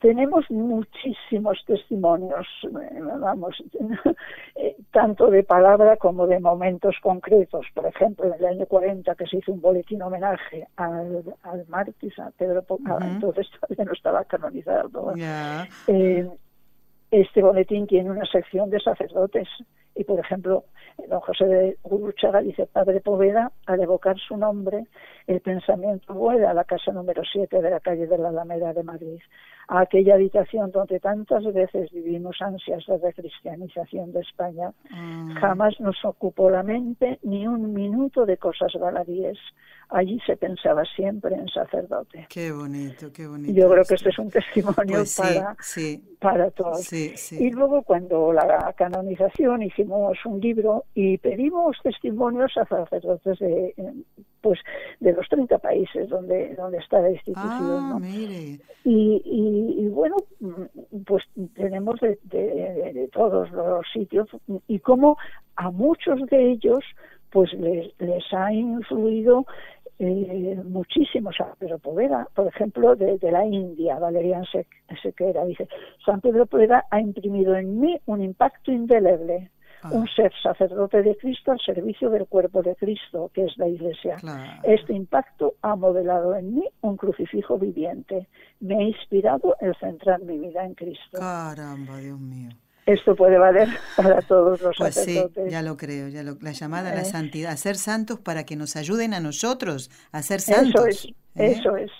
tenemos muchísimos testimonios, eh, vamos, eh, tanto de palabra como de momentos concretos. Por ejemplo, en el año 40 que se hizo un boletín homenaje al, al mártir, a Pedro Poca, entonces todavía no estaba canonizado. Eh, este boletín tiene una sección de sacerdotes y, por ejemplo, don José de Guruchaga dice, Padre Poveda, al evocar su nombre, el pensamiento vuela a la casa número 7 de la calle de la Alameda de Madrid, a aquella habitación donde tantas veces vivimos ansias de recristianización de España. Mm. Jamás nos ocupó la mente ni un minuto de cosas baladíes. Allí se pensaba siempre en sacerdote. Qué bonito, qué bonito. Yo creo que este es un testimonio pues para, para todos. y luego cuando la canonización hicimos un libro y pedimos testimonios a sacerdotes de, pues, de los 30 países donde, donde está la institución. Ah, y, bueno, pues tenemos de, de, todos los sitios y como a muchos de ellos pues les, les ha influido eh, muchísimos San Pedro Poveda, por ejemplo, de, la India, Valerian Sequera, dice, San Pedro Poveda ha imprimido en mí un impacto indeleble, ah. un ser sacerdote de Cristo al servicio del cuerpo de Cristo, que es la Iglesia. Este impacto ha modelado en mí un crucifijo viviente, me ha inspirado el centrar mi vida en Cristo. Caramba, Dios mío esto puede valer para todos los pues sacerdotes. Sí, ya lo creo, ya la llamada a la eh. santidad, a ser santos para que nos ayuden a nosotros a ser santos. Eso es, ¿eh? eso es.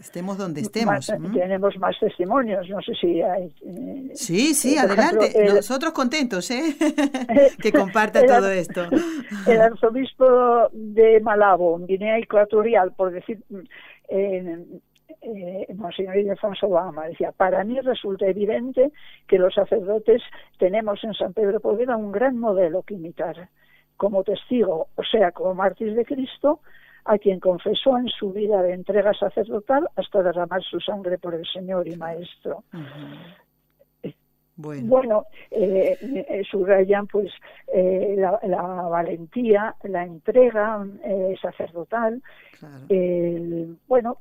Estemos donde estemos. Tenemos más testimonios, no sé si hay. Eh, sí, sí, adelante. Nosotros contentos, ¿eh? que comparta todo esto. El arzobispo de Malabo, Guinea Ecuatorial, por decir, eh, Monseñor Ildefonso Obama decía, para mí resulta evidente que los sacerdotes tenemos en San Pedro Poveda un gran modelo que imitar, como testigo, o sea, como mártir de Cristo, a quien confesó en su vida de entrega sacerdotal hasta derramar su sangre por el Señor y Maestro. Bueno, eh, eh, subrayan pues eh, la, valentía, la entrega eh, sacerdotal, bueno,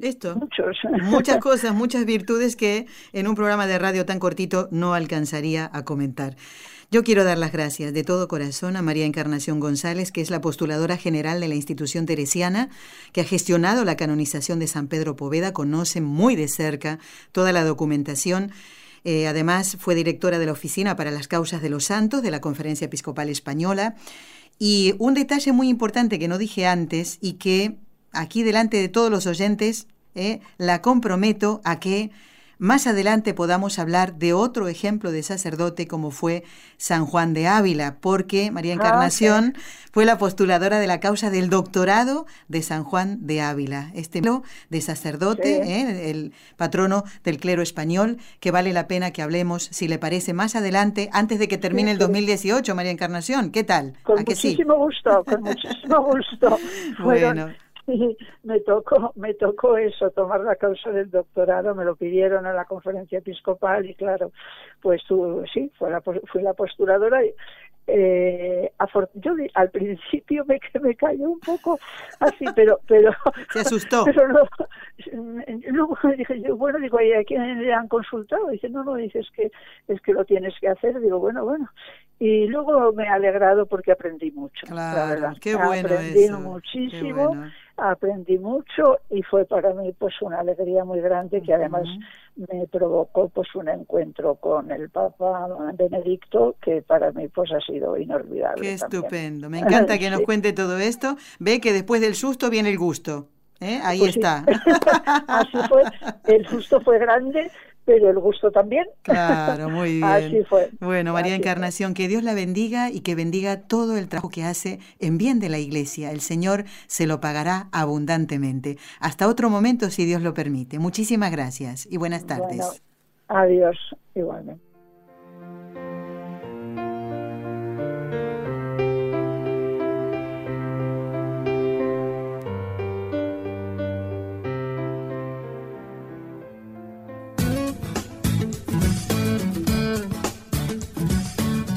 Esto. Muchos. Muchas cosas, muchas virtudes que en un programa de radio tan cortito no alcanzaría a comentar. Yo quiero dar las gracias de todo corazón a María Encarnación González, que es la postuladora general de la institución teresiana, que ha gestionado la canonización de San Pedro Poveda, conoce muy de cerca toda la documentación. Eh, además, fue directora de la Oficina para las Causas de los Santos de la Conferencia Episcopal Española. Y un detalle muy importante que no dije antes y que aquí delante de todos los oyentes eh, la comprometo a que más adelante podamos hablar de otro ejemplo de sacerdote como fue San Juan de Ávila, porque María ah, Encarnación fue la postuladora de la causa del doctorado de San Juan de Ávila, este de sacerdote, ¿eh? el patrono del clero español, que vale la pena que hablemos, si le parece, más adelante, antes de que termine el 2018, María Encarnación. ¿Qué tal? Con muchísimo gusto, con muchísimo gusto. bueno. me tocó, me tocó eso, tomar la causa del doctorado, me lo pidieron a la conferencia episcopal y claro, pues tú, sí, fue la, fui la postuladora y, eh, yo al principio me, me cayó un poco así, pero pero se asustó. Pero luego dije yo, bueno, digo, ¿y a quién le han consultado? Dice, no, no, dices que es que lo tienes que hacer. Digo, bueno, bueno. Y luego me he alegrado porque aprendí mucho. Claro, la verdad. qué bueno Aprendí muchísimo aprendí mucho y fue para mí pues una alegría muy grande que además me provocó pues un encuentro con el Papa Benedicto que para mí pues ha sido inolvidable. Qué estupendo, me encanta que nos cuente todo esto. Ve que después del susto viene el gusto. ¿eh? Ahí pues está. Así fue, el susto fue grande, pero el gusto también. Claro, muy bien. Así fue. Bueno, María Encarnación, que Dios la bendiga y que bendiga todo el trabajo que hace en bien de la iglesia. El Señor se lo pagará abundantemente. Hasta otro momento, si Dios lo permite. Muchísimas gracias y buenas tardes. adiós, igualmente.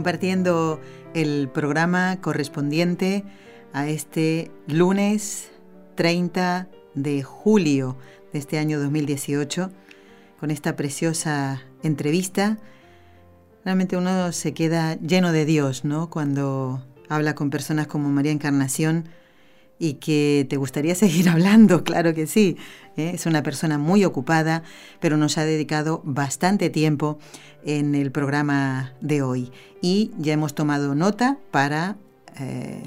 compartiendo el programa correspondiente a este lunes 30 de julio de este año 2018 con esta preciosa entrevista. Realmente uno se queda lleno de Dios, ¿no? Cuando habla con personas como María Encarnación y que te gustaría seguir hablando, claro que sí. ¿eh? Es una persona muy ocupada, pero nos ha dedicado bastante tiempo en el programa de hoy. Y ya hemos tomado nota para eh,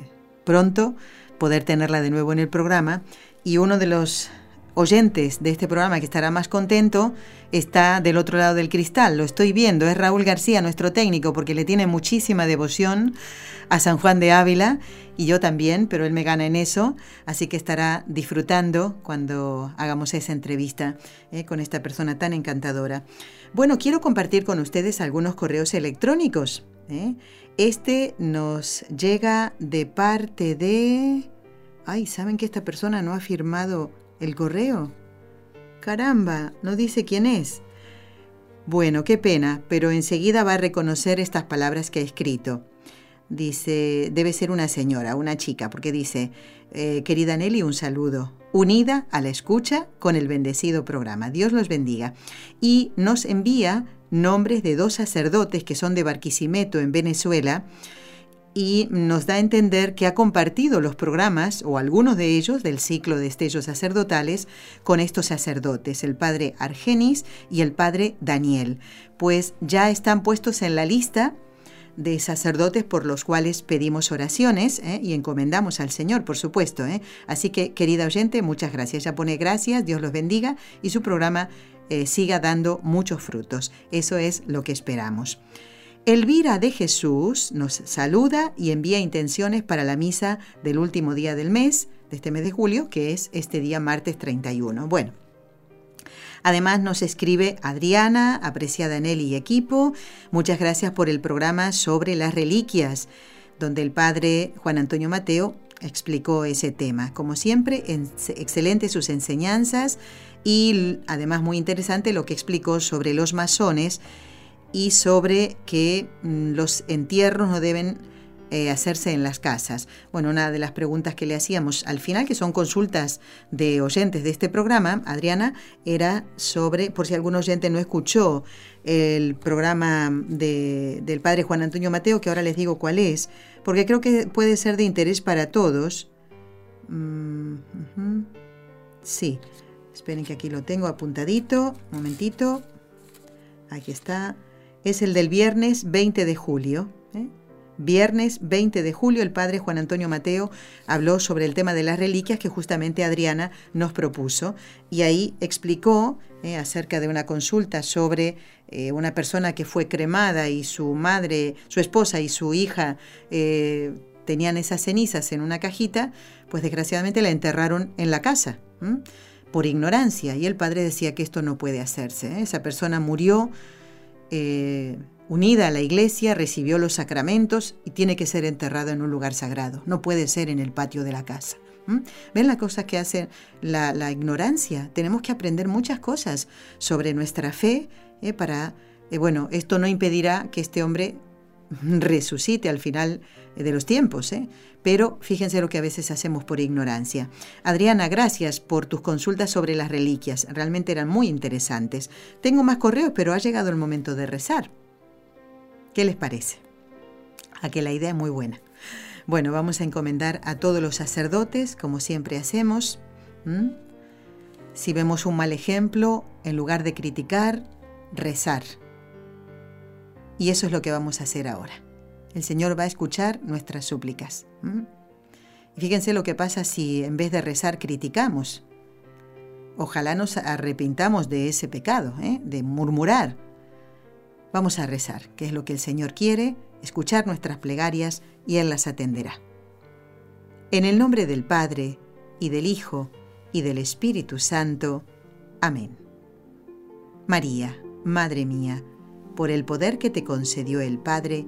pronto poder tenerla de nuevo en el programa. Y uno de los oyentes de este programa que estará más contento está del otro lado del cristal. Lo estoy viendo, es Raúl García, nuestro técnico, porque le tiene muchísima devoción a San Juan de Ávila y yo también, pero él me gana en eso, así que estará disfrutando cuando hagamos esa entrevista eh, con esta persona tan encantadora. Bueno, quiero compartir con ustedes algunos correos electrónicos. Eh. Este nos llega de parte de... Ay, ¿saben que esta persona no ha firmado el correo? Caramba, no dice quién es. Bueno, qué pena, pero enseguida va a reconocer estas palabras que ha escrito. Dice, debe ser una señora, una chica, porque dice, eh, querida Nelly, un saludo, unida a la escucha con el bendecido programa. Dios los bendiga. Y nos envía nombres de dos sacerdotes que son de Barquisimeto, en Venezuela, y nos da a entender que ha compartido los programas, o algunos de ellos, del ciclo de estellos sacerdotales con estos sacerdotes, el padre Argenis y el padre Daniel, pues ya están puestos en la lista de sacerdotes por los cuales pedimos oraciones ¿eh? y encomendamos al Señor, por supuesto. ¿eh? Así que, querida oyente, muchas gracias. Ya pone gracias, Dios los bendiga y su programa eh, siga dando muchos frutos. Eso es lo que esperamos. Elvira de Jesús nos saluda y envía intenciones para la misa del último día del mes, de este mes de julio, que es este día martes 31. Bueno, Además nos escribe Adriana, apreciada él y equipo. Muchas gracias por el programa sobre las reliquias, donde el padre Juan Antonio Mateo explicó ese tema. Como siempre, excelentes sus enseñanzas y además muy interesante lo que explicó sobre los masones y sobre que mm, los entierros no deben eh, hacerse en las casas. Bueno, una de las preguntas que le hacíamos al final, que son consultas de oyentes de este programa, Adriana, era sobre, por si algún oyente no escuchó el programa del padre Juan Antonio Mateo, que ahora les digo cuál es, porque creo que puede ser de interés para todos. Mm, sí, esperen que aquí lo tengo apuntadito, un momentito. Aquí está. Es el del viernes 20 de julio. ¿eh? Viernes 20 de julio, el padre Juan Antonio Mateo habló sobre el tema de las reliquias que justamente Adriana nos propuso y ahí explicó eh, acerca de una consulta sobre eh, una persona que fue cremada y su madre, su esposa y su hija tenían esas cenizas en una cajita, pues desgraciadamente la enterraron en la casa por ignorancia y el padre decía que esto no puede hacerse. Esa persona murió unida a la iglesia, recibió los sacramentos y tiene que ser enterrado en un lugar sagrado. No puede ser en el patio de la casa. ¿Ven las cosas que hace la, ignorancia? Tenemos que aprender muchas cosas sobre nuestra fe ¿eh? para, eh, bueno, esto no impedirá que este hombre resucite al final de los tiempos, ¿eh? Pero fíjense lo que a veces hacemos por ignorancia. Adriana, gracias por tus consultas sobre las reliquias, realmente eran muy interesantes. Tengo más correos, pero ha llegado el momento de rezar. ¿Qué les parece? A que la idea es muy buena. Bueno, vamos a encomendar a todos los sacerdotes, como siempre hacemos. Si vemos un mal ejemplo, en lugar de criticar, rezar. Y eso es lo que vamos a hacer ahora. El Señor va a escuchar nuestras súplicas. Y fíjense lo que pasa si en vez de rezar criticamos. Ojalá nos arrepintamos de ese pecado, ¿eh? de murmurar, Vamos a rezar, que es lo que el Señor quiere, escuchar nuestras plegarias y Él las atenderá. En el nombre del Padre, y del Hijo, y del Espíritu Santo. Amén. María, Madre mía, por el poder que te concedió el Padre,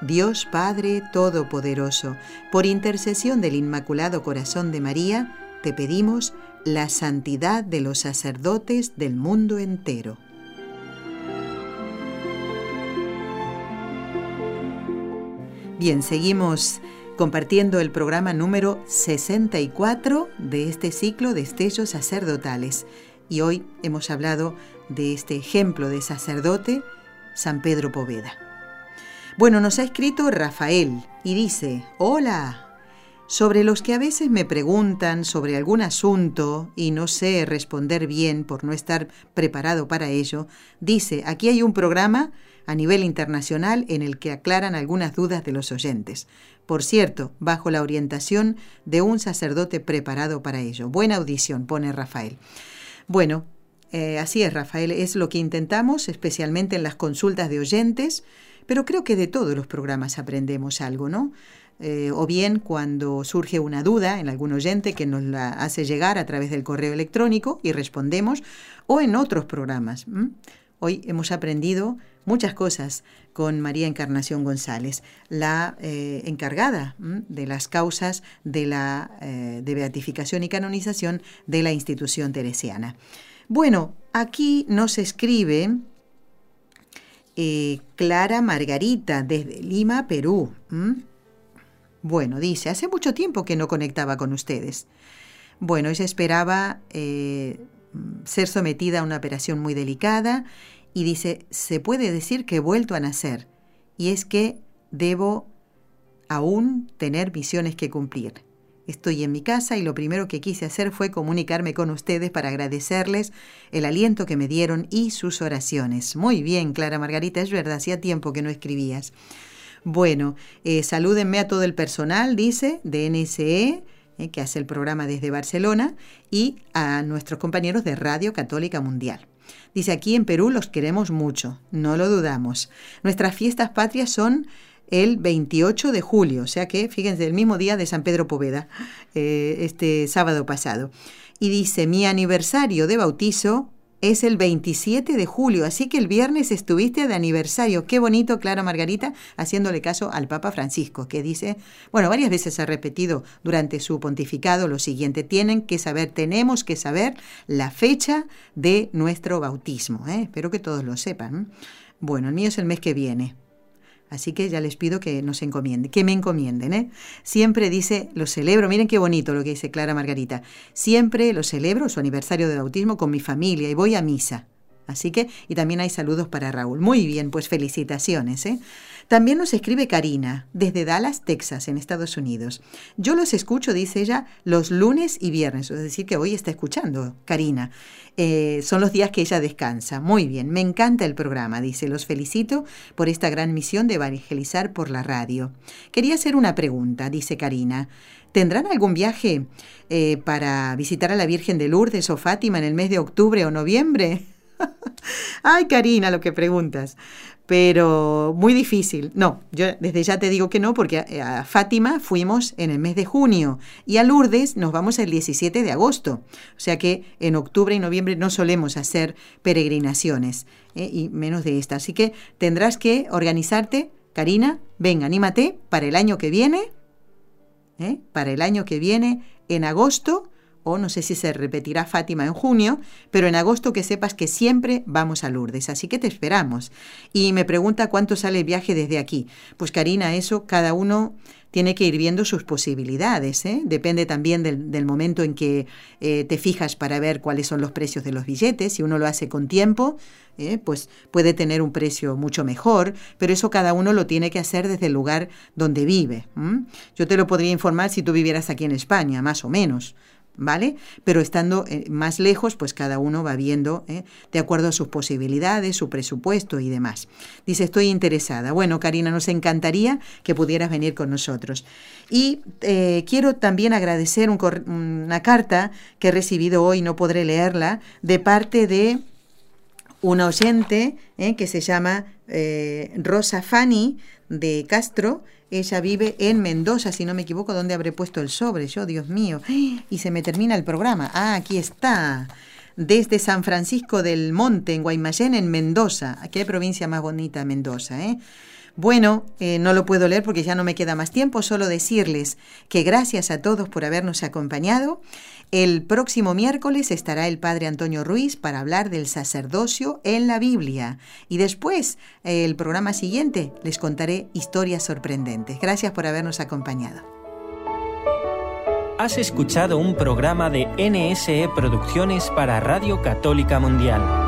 Dios Padre Todopoderoso, por intercesión del Inmaculado Corazón de María, te pedimos la santidad de los sacerdotes del mundo entero. Bien, seguimos compartiendo el programa número 64 de este ciclo de estellos sacerdotales. Y hoy hemos hablado de este ejemplo de sacerdote, San Pedro Poveda. Bueno, nos ha escrito Rafael y dice, hola, sobre los que a veces me preguntan sobre algún asunto y no sé responder bien por no estar preparado para ello, dice, aquí hay un programa a nivel internacional en el que aclaran algunas dudas de los oyentes. Por cierto, bajo la orientación de un sacerdote preparado para ello. Buena audición, pone Rafael. Bueno, eh, así es, Rafael, es lo que intentamos, especialmente en las consultas de oyentes, pero creo que de todos los programas aprendemos algo, ¿no? Eh, o bien cuando surge una duda en algún oyente que nos la hace llegar a través del correo electrónico y respondemos, o en otros programas. Hoy hemos aprendido muchas cosas con María Encarnación González, la eh, encargada de las causas de la eh, de beatificación y canonización de la institución teresiana. Bueno, aquí nos escribe Clara Margarita desde Lima, Perú. Bueno, dice, hace mucho tiempo que no conectaba con ustedes. Bueno, ella esperaba eh, ser sometida a una operación muy delicada y dice, se puede decir que he vuelto a nacer y es que debo aún tener misiones que cumplir. Estoy en mi casa y lo primero que quise hacer fue comunicarme con ustedes para agradecerles el aliento que me dieron y sus oraciones. Muy bien, Clara Margarita, es verdad, hacía tiempo que no escribías. Bueno, eh, salúdenme a todo el personal, dice, de NSE, eh, que hace el programa desde Barcelona, y a nuestros compañeros de Radio Católica Mundial. Dice, aquí en Perú los queremos mucho, no lo dudamos. Nuestras fiestas patrias son el 28 de julio, o sea que, fíjense, el mismo día de San Pedro Poveda, eh, este sábado pasado. Y dice, mi aniversario de bautizo es el 27 de julio, así que el viernes estuviste de aniversario. Qué bonito, Clara Margarita, haciéndole caso al Papa Francisco, que dice, bueno, varias veces ha repetido durante su pontificado lo siguiente, tienen que saber, tenemos que saber la fecha de nuestro bautismo. ¿eh? Espero que todos lo sepan. Bueno, el mío es el mes que viene. Así que ya les pido que nos encomienden, que me encomienden. ¿eh? Siempre dice, lo celebro, miren qué bonito lo que dice Clara Margarita, siempre lo celebro, su aniversario de bautismo, con mi familia y voy a misa. Así que, y también hay saludos para Raúl. Muy bien, pues felicitaciones. ¿eh? También nos escribe Karina, desde Dallas, Texas, en Estados Unidos. Yo los escucho, dice ella, los lunes y viernes, es decir, que hoy está escuchando, Karina. Eh, son los días que ella descansa. Muy bien, me encanta el programa, dice, los felicito por esta gran misión de evangelizar por la radio. Quería hacer una pregunta, dice Karina. ¿Tendrán algún viaje eh, para visitar a la Virgen de Lourdes o Fátima en el mes de octubre o noviembre? Ay, Karina, lo que preguntas pero muy difícil. No, yo desde ya te digo que no, porque a, Fátima fuimos en el mes de junio y a Lourdes nos vamos el 17 de agosto. O sea que en octubre y noviembre no solemos hacer peregrinaciones, ¿eh? y menos de esta. Así que tendrás que organizarte, Karina, ven, anímate para el año que viene, ¿eh? para el año que viene, en agosto, no sé si se repetirá Fátima en junio, pero en agosto que sepas que siempre vamos a Lourdes, así que te esperamos. Y me pregunta cuánto sale el viaje desde aquí. Pues Karina, eso cada uno tiene que ir viendo sus posibilidades. ¿eh? Depende también del, momento en que eh, te fijas para ver cuáles son los precios de los billetes. Si uno lo hace con tiempo, ¿eh? pues puede tener un precio mucho mejor, pero eso cada uno lo tiene que hacer desde el lugar donde vive. Yo te lo podría informar si tú vivieras aquí en España, más o menos. ¿Vale? Pero estando eh, más lejos, pues cada uno va viendo ¿eh? de acuerdo a sus posibilidades, su presupuesto y demás. Dice, estoy interesada. Bueno, Karina, nos encantaría que pudieras venir con nosotros. Y eh, quiero también agradecer una carta que he recibido hoy, no podré leerla, de parte de una oyente que se llama Rosa Fanny de Castro, ella vive en Mendoza, si no me equivoco, donde habré puesto el sobre. Yo, Dios mío. Y se me termina el programa. Ah, aquí está. Desde San Francisco del Monte, en Guaymallén, en Mendoza. Qué provincia más bonita, Mendoza, ¿eh? Bueno, eh, no lo puedo leer porque ya no me queda más tiempo, solo decirles que gracias a todos por habernos acompañado. El próximo miércoles estará el Padre Antonio Ruiz para hablar del sacerdocio en la Biblia. Y después, el programa siguiente, les contaré historias sorprendentes. Gracias por habernos acompañado. Has escuchado un programa de NSE Producciones para Radio Católica Mundial.